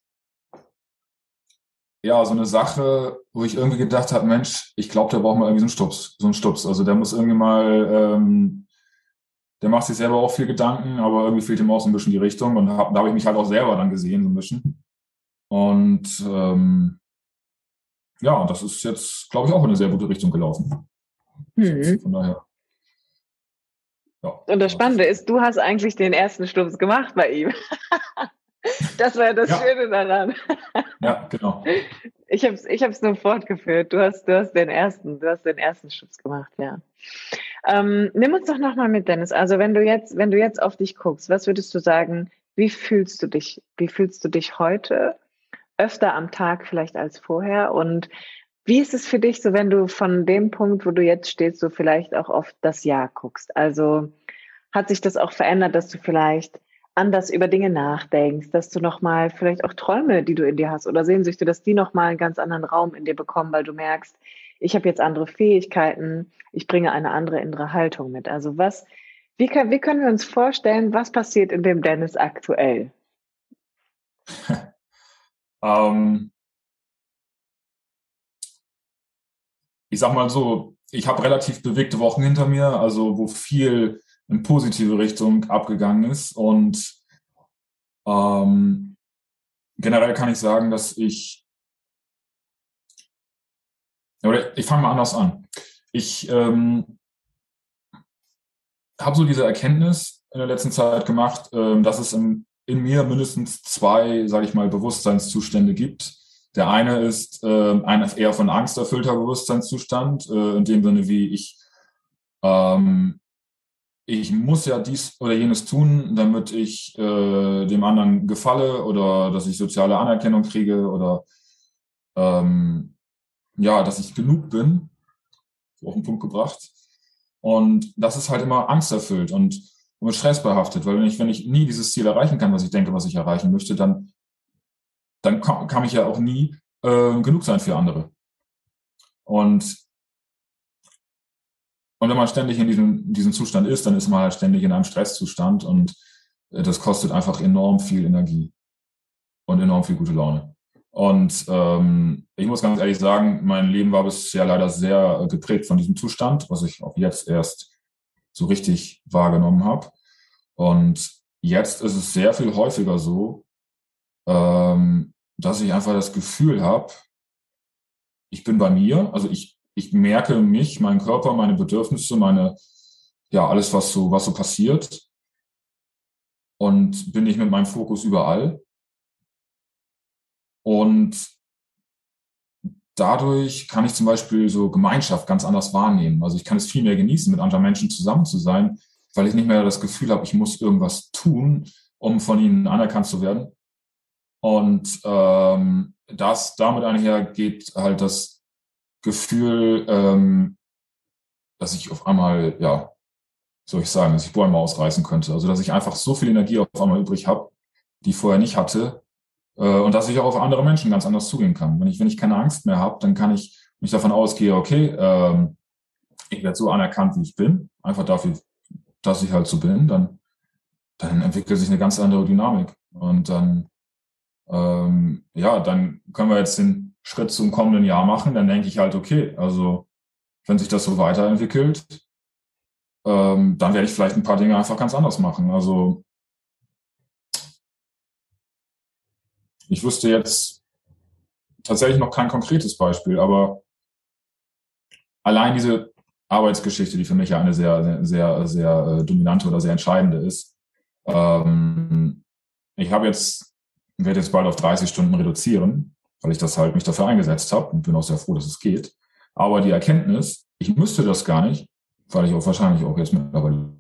ja, so eine Sache, wo ich irgendwie gedacht habe, Mensch, ich glaube, der braucht mal irgendwie so einen Stups, so einen Stups. Also der muss irgendwie mal, ähm, der macht sich selber auch viel Gedanken, aber irgendwie fehlt ihm auch so ein bisschen die Richtung und hab, da habe ich mich halt auch selber dann gesehen, so ein bisschen. Und ähm, ja, das ist jetzt, glaube ich, auch in eine sehr gute Richtung gelaufen. Mhm. Von daher. Ja, und das Spannende ist, du hast eigentlich den ersten Stups gemacht bei ihm. <laughs> Das war ja das ja. Schöne daran. Ja, genau. Ich habe es ich hab's nur fortgeführt. Du hast, du hast den ersten, du hast den ersten Schutz gemacht, ja. Ähm, nimm uns doch nochmal mit, Dennis. Also wenn du jetzt, wenn du jetzt auf dich guckst, was würdest du sagen, wie fühlst du dich? Wie fühlst du dich heute? Öfter am Tag vielleicht als vorher? Und wie ist es für dich so, wenn du von dem Punkt, wo du jetzt stehst, so vielleicht auch auf das Jahr guckst? Also hat sich das auch verändert, dass du vielleicht anders über Dinge nachdenkst, dass du nochmal vielleicht auch Träume, die du in dir hast oder Sehnsüchte, dass die nochmal einen ganz anderen Raum in dir bekommen, weil du merkst, ich habe jetzt andere Fähigkeiten, ich bringe eine andere innere Haltung mit. Also was, wie, kann, wie können wir uns vorstellen, was passiert in dem Dennis aktuell? <laughs> ähm, ich sag mal so, ich habe relativ bewegte Wochen hinter mir, also wo viel in positive Richtung abgegangen ist. Und ähm, generell kann ich sagen, dass ich, oder ich fange mal anders an. Ich ähm, habe so diese Erkenntnis in der letzten Zeit gemacht, ähm, dass es in, in mir mindestens zwei, sage ich mal, Bewusstseinszustände gibt. Der eine ist äh, ein eher von Angst erfüllter Bewusstseinszustand, äh, in dem Sinne, wie ich ähm, ich muss ja dies oder jenes tun, damit ich äh, dem anderen gefalle oder dass ich soziale Anerkennung kriege oder ähm, ja, dass ich genug bin, auf den Punkt gebracht. Und das ist halt immer angsterfüllt und, und stressbehaftet, weil wenn ich, wenn ich nie dieses Ziel erreichen kann, was ich denke, was ich erreichen möchte, dann, dann kann, kann ich ja auch nie äh, genug sein für andere. Und und wenn man ständig in diesem, diesem Zustand ist, dann ist man halt ständig in einem Stresszustand und äh, das kostet einfach enorm viel Energie und enorm viel gute Laune. Und ähm, ich muss ganz ehrlich sagen, mein Leben war bisher leider sehr geprägt von diesem Zustand, was ich auch jetzt erst so richtig wahrgenommen habe. Und jetzt ist es sehr viel häufiger so, ähm, dass ich einfach das Gefühl habe, ich bin bei mir, also ich ich merke mich, meinen Körper, meine Bedürfnisse, meine, ja, alles, was so, was so passiert. Und bin ich mit meinem Fokus überall. Und dadurch kann ich zum Beispiel so Gemeinschaft ganz anders wahrnehmen. Also ich kann es viel mehr genießen, mit anderen Menschen zusammen zu sein, weil ich nicht mehr das Gefühl habe, ich muss irgendwas tun, um von ihnen anerkannt zu werden. Und ähm, das damit einher geht halt das Gefühl, ähm, dass ich auf einmal, ja, soll ich sagen, dass ich Bäume ausreißen könnte. Also dass ich einfach so viel Energie auf einmal übrig habe, die ich vorher nicht hatte. Äh, und dass ich auch auf andere Menschen ganz anders zugehen kann. Wenn ich, wenn ich keine Angst mehr habe, dann kann ich mich davon ausgehe, okay, ähm, ich werde so anerkannt, wie ich bin, einfach dafür, dass ich halt so bin, dann, dann entwickelt sich eine ganz andere Dynamik. Und dann, ähm, ja, dann können wir jetzt den, Schritt zum kommenden Jahr machen, dann denke ich halt, okay, also wenn sich das so weiterentwickelt, ähm, dann werde ich vielleicht ein paar Dinge einfach ganz anders machen. Also ich wüsste jetzt tatsächlich noch kein konkretes Beispiel, aber allein diese Arbeitsgeschichte, die für mich ja eine sehr, sehr, sehr, äh, dominante oder sehr entscheidende ist. Ähm, ich habe jetzt, werde jetzt bald auf 30 Stunden reduzieren weil ich das halt mich dafür eingesetzt habe und bin auch sehr froh, dass es geht. Aber die Erkenntnis, ich müsste das gar nicht, weil ich auch wahrscheinlich auch jetzt mittlerweile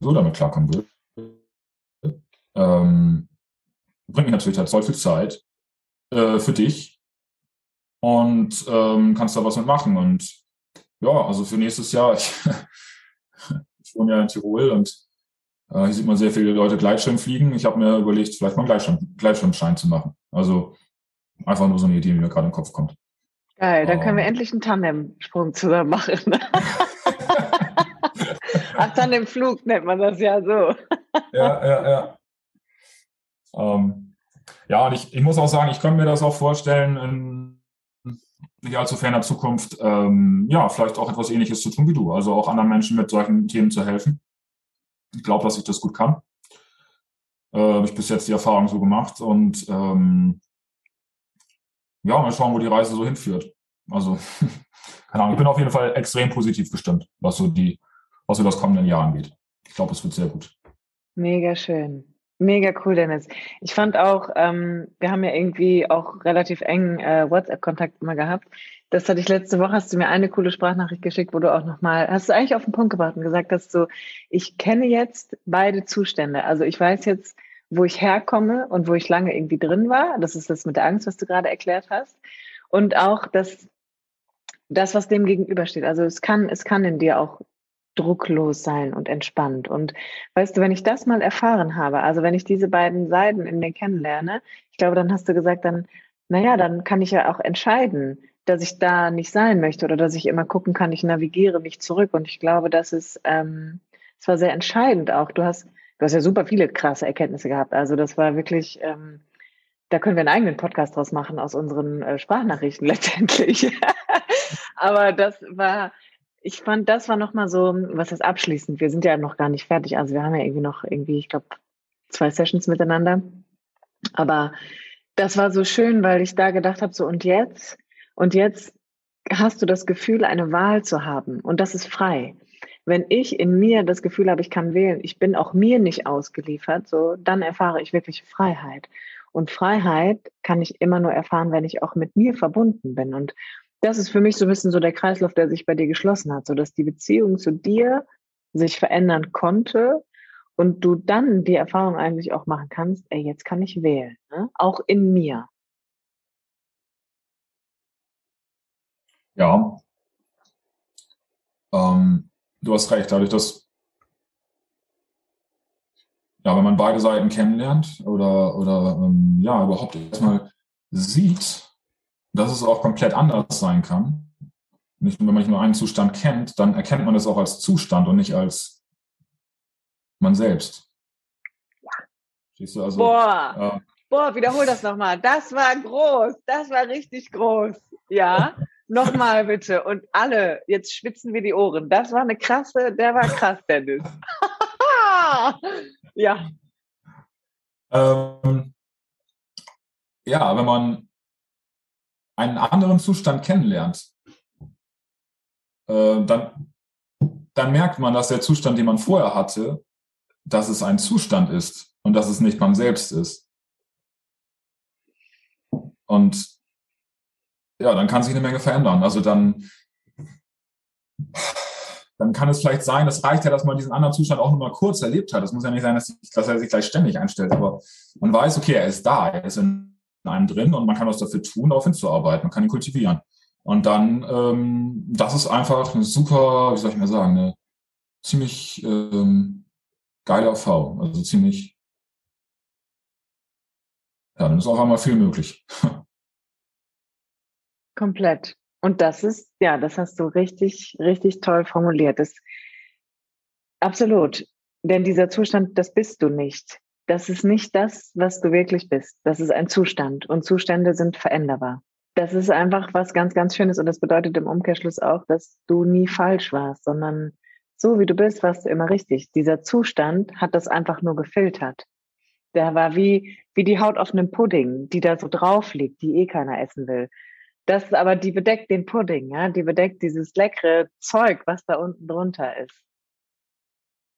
so damit klarkommen will, ähm, bringt mir natürlich halt voll viel Zeit äh, für dich und ähm, kannst da was mitmachen. Und ja, also für nächstes Jahr, ich, <laughs> ich wohne ja in Tirol und äh, hier sieht man sehr viele Leute Gleitschirm fliegen. Ich habe mir überlegt, vielleicht mal einen Gleitschirm, Gleitschirmschein zu machen. Also einfach nur so eine Idee, die mir gerade im Kopf kommt. Geil, dann können wir ähm. endlich einen Tandem-Sprung zusammen machen. <laughs> Ach, Tandem-Flug nennt man das ja so. ja, ja, ja. Ähm, ja, und ich, ich muss auch sagen, ich kann mir das auch vorstellen, in nicht allzu ferner Zukunft, ähm, ja, vielleicht auch etwas Ähnliches zu tun wie du. Also auch anderen Menschen mit solchen Themen zu helfen. Ich glaube, dass ich das gut kann. Äh, Habe ich bis jetzt die Erfahrung so gemacht und ähm, ja, mal schauen, wo die Reise so hinführt. Also, <laughs> keine Ahnung, ich bin auf jeden Fall extrem positiv gestimmt, was so die, was so das kommenden Jahr angeht. Ich glaube, es wird sehr gut. Mega schön. Mega cool, Dennis. Ich fand auch, ähm, wir haben ja irgendwie auch relativ engen äh, WhatsApp-Kontakt immer gehabt. Das hatte ich letzte Woche, hast du mir eine coole Sprachnachricht geschickt, wo du auch nochmal, hast du eigentlich auf den Punkt gebracht und gesagt hast so, ich kenne jetzt beide Zustände. Also ich weiß jetzt, wo ich herkomme und wo ich lange irgendwie drin war. Das ist das mit der Angst, was du gerade erklärt hast. Und auch das, das, was dem gegenübersteht. Also es kann, es kann in dir auch drucklos sein und entspannt. Und weißt du, wenn ich das mal erfahren habe, also wenn ich diese beiden Seiten in mir kennenlerne, ich glaube, dann hast du gesagt, dann, naja, dann kann ich ja auch entscheiden, dass ich da nicht sein möchte oder dass ich immer gucken kann, ich navigiere mich zurück. Und ich glaube, das ist, ähm, es war sehr entscheidend auch. Du hast, du hast ja super viele krasse Erkenntnisse gehabt. Also das war wirklich, ähm, da können wir einen eigenen Podcast draus machen aus unseren äh, Sprachnachrichten <laughs> letztendlich. <laughs> Aber das war, ich fand, das war nochmal so, was ist abschließend? Wir sind ja noch gar nicht fertig. Also wir haben ja irgendwie noch irgendwie, ich glaube, zwei Sessions miteinander. Aber das war so schön, weil ich da gedacht habe, so und jetzt, und jetzt hast du das Gefühl, eine Wahl zu haben. Und das ist frei. Wenn ich in mir das Gefühl habe, ich kann wählen, ich bin auch mir nicht ausgeliefert, so, dann erfahre ich wirklich Freiheit. Und Freiheit kann ich immer nur erfahren, wenn ich auch mit mir verbunden bin. Und das ist für mich so ein bisschen so der Kreislauf, der sich bei dir geschlossen hat, so dass die Beziehung zu dir sich verändern konnte und du dann die Erfahrung eigentlich auch machen kannst, ey, jetzt kann ich wählen, ne? auch in mir. Ja, ähm, du hast recht, dadurch, dass ja, wenn man beide Seiten kennenlernt oder, oder ähm, ja, überhaupt erstmal sieht, dass es auch komplett anders sein kann. Nicht wenn man nur einen Zustand kennt, dann erkennt man das auch als Zustand und nicht als man selbst. Ja. Also? Boah, äh, boah, wiederhol das nochmal. Das war groß. Das war richtig groß. Ja. Nochmal bitte. Und alle, jetzt schwitzen wir die Ohren. Das war eine krasse, der war krass, Dennis. <laughs> ja. Ähm, ja, wenn man einen anderen Zustand kennenlernt, äh, dann, dann merkt man, dass der Zustand, den man vorher hatte, dass es ein Zustand ist und dass es nicht man selbst ist. Und ja, dann kann sich eine Menge verändern. Also dann, dann kann es vielleicht sein, das reicht ja, dass man diesen anderen Zustand auch nur mal kurz erlebt hat. Das muss ja nicht sein, dass, dass er sich gleich ständig einstellt, aber man weiß, okay, er ist da, er ist in einem drin und man kann was dafür tun, darauf hinzuarbeiten, man kann ihn kultivieren. Und dann, ähm, das ist einfach eine super, wie soll ich mal sagen, eine ziemlich ähm, geile Erfahrung. Also ziemlich, ja, dann ist auch einmal viel möglich. <laughs> Komplett. Und das ist, ja, das hast du richtig, richtig toll formuliert. Das, absolut. Denn dieser Zustand, das bist du nicht das ist nicht das, was du wirklich bist. Das ist ein Zustand und Zustände sind veränderbar. Das ist einfach was ganz, ganz Schönes und das bedeutet im Umkehrschluss auch, dass du nie falsch warst, sondern so wie du bist, warst du immer richtig. Dieser Zustand hat das einfach nur gefiltert. Der war wie, wie die Haut auf einem Pudding, die da so drauf liegt, die eh keiner essen will. Das aber, die bedeckt den Pudding, ja, die bedeckt dieses leckere Zeug, was da unten drunter ist.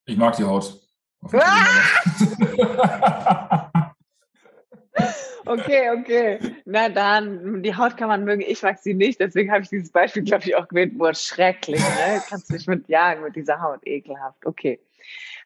Ich mag die Haut. <laughs> Okay, okay. Na dann, die Haut kann man mögen, ich mag sie nicht, deswegen habe ich dieses Beispiel, glaube ich, auch gewählt. Boah, schrecklich, ne? Kannst mich mit jagen mit dieser Haut, ekelhaft. Okay.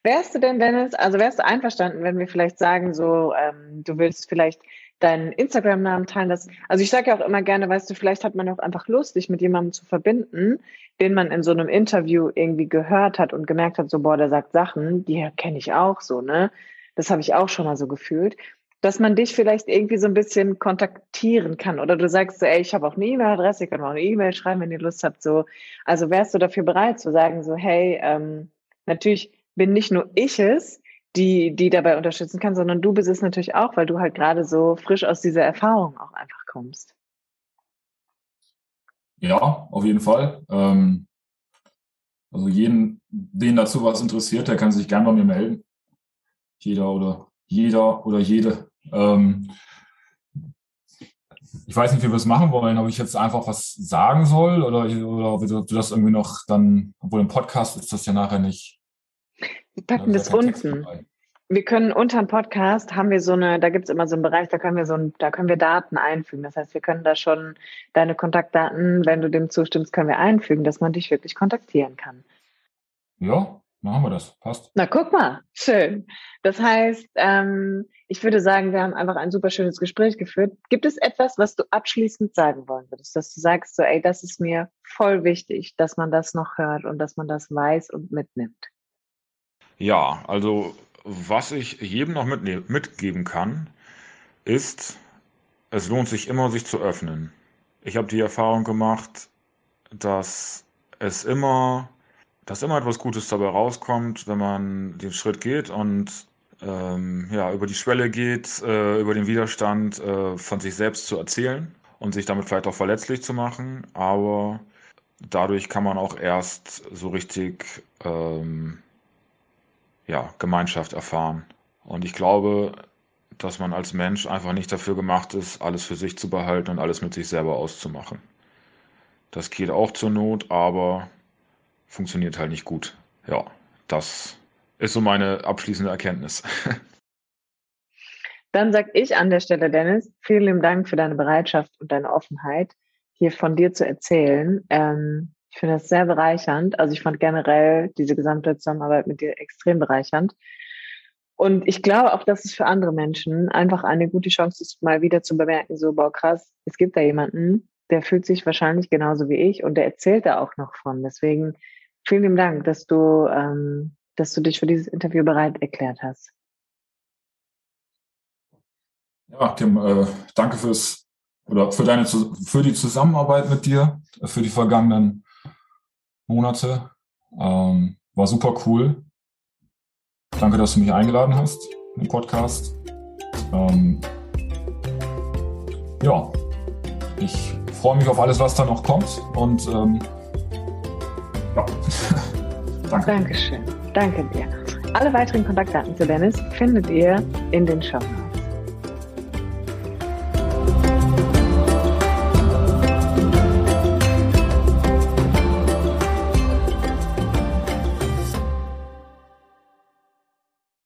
Wärst du denn, Dennis, also wärst du einverstanden, wenn wir vielleicht sagen, so, ähm, du willst vielleicht deinen Instagram-Namen teilen. Das, also ich sage ja auch immer gerne, weißt du, vielleicht hat man auch einfach Lust, dich mit jemandem zu verbinden, den man in so einem Interview irgendwie gehört hat und gemerkt hat, so, boah, der sagt Sachen, die kenne ich auch so, ne? Das habe ich auch schon mal so gefühlt dass man dich vielleicht irgendwie so ein bisschen kontaktieren kann. Oder du sagst so, ey, ich habe auch eine E-Mail-Adresse, ich kann auch eine E-Mail schreiben, wenn ihr Lust habt. So. Also wärst du dafür bereit zu sagen, so, hey, ähm, natürlich bin nicht nur ich es, die, die dabei unterstützen kann, sondern du bist es natürlich auch, weil du halt gerade so frisch aus dieser Erfahrung auch einfach kommst. Ja, auf jeden Fall. Ähm, also jeden, den dazu was interessiert, der kann sich gerne bei mir melden. Jeder oder jeder oder jede. Ähm, ich weiß nicht, wie wir es machen wollen, ob ich jetzt einfach was sagen soll oder, oder ob du das irgendwie noch dann, obwohl im Podcast ist das ja nachher nicht. Wir packen das unten. Wir können unter dem Podcast haben wir so eine, da gibt es immer so einen Bereich, da können wir so ein, da können wir Daten einfügen. Das heißt, wir können da schon deine Kontaktdaten, wenn du dem zustimmst, können wir einfügen, dass man dich wirklich kontaktieren kann. Ja, Machen wir das. Passt. Na, guck mal. Schön. Das heißt, ähm, ich würde sagen, wir haben einfach ein super schönes Gespräch geführt. Gibt es etwas, was du abschließend sagen wollen würdest, dass du sagst, so, ey, das ist mir voll wichtig, dass man das noch hört und dass man das weiß und mitnimmt? Ja, also was ich jedem noch mitgeben kann, ist, es lohnt sich immer, sich zu öffnen. Ich habe die Erfahrung gemacht, dass es immer dass immer etwas Gutes dabei rauskommt, wenn man den Schritt geht und ähm, ja, über die Schwelle geht, äh, über den Widerstand äh, von sich selbst zu erzählen und sich damit vielleicht auch verletzlich zu machen. Aber dadurch kann man auch erst so richtig ähm, ja, Gemeinschaft erfahren. Und ich glaube, dass man als Mensch einfach nicht dafür gemacht ist, alles für sich zu behalten und alles mit sich selber auszumachen. Das geht auch zur Not, aber funktioniert halt nicht gut. Ja, das ist so meine abschließende Erkenntnis. <laughs> Dann sage ich an der Stelle, Dennis, vielen Dank für deine Bereitschaft und deine Offenheit, hier von dir zu erzählen. Ähm, ich finde das sehr bereichernd. Also ich fand generell diese gesamte Zusammenarbeit mit dir extrem bereichernd. Und ich glaube auch, dass es für andere Menschen einfach eine gute Chance ist, mal wieder zu bemerken, so, boah, krass, es gibt da jemanden, der fühlt sich wahrscheinlich genauso wie ich und der erzählt da auch noch von. Deswegen Vielen lieben Dank, dass du, ähm, dass du dich für dieses Interview bereit erklärt hast. Ja, Tim, äh, danke fürs oder für deine für die Zusammenarbeit mit dir für die vergangenen Monate. Ähm, war super cool. Danke, dass du mich eingeladen hast im Podcast. Ähm, ja, ich freue mich auf alles, was da noch kommt und ähm, ja. <laughs> Danke. Dankeschön. Danke dir. Alle weiteren Kontaktdaten zu Dennis findet ihr in den Show Notes.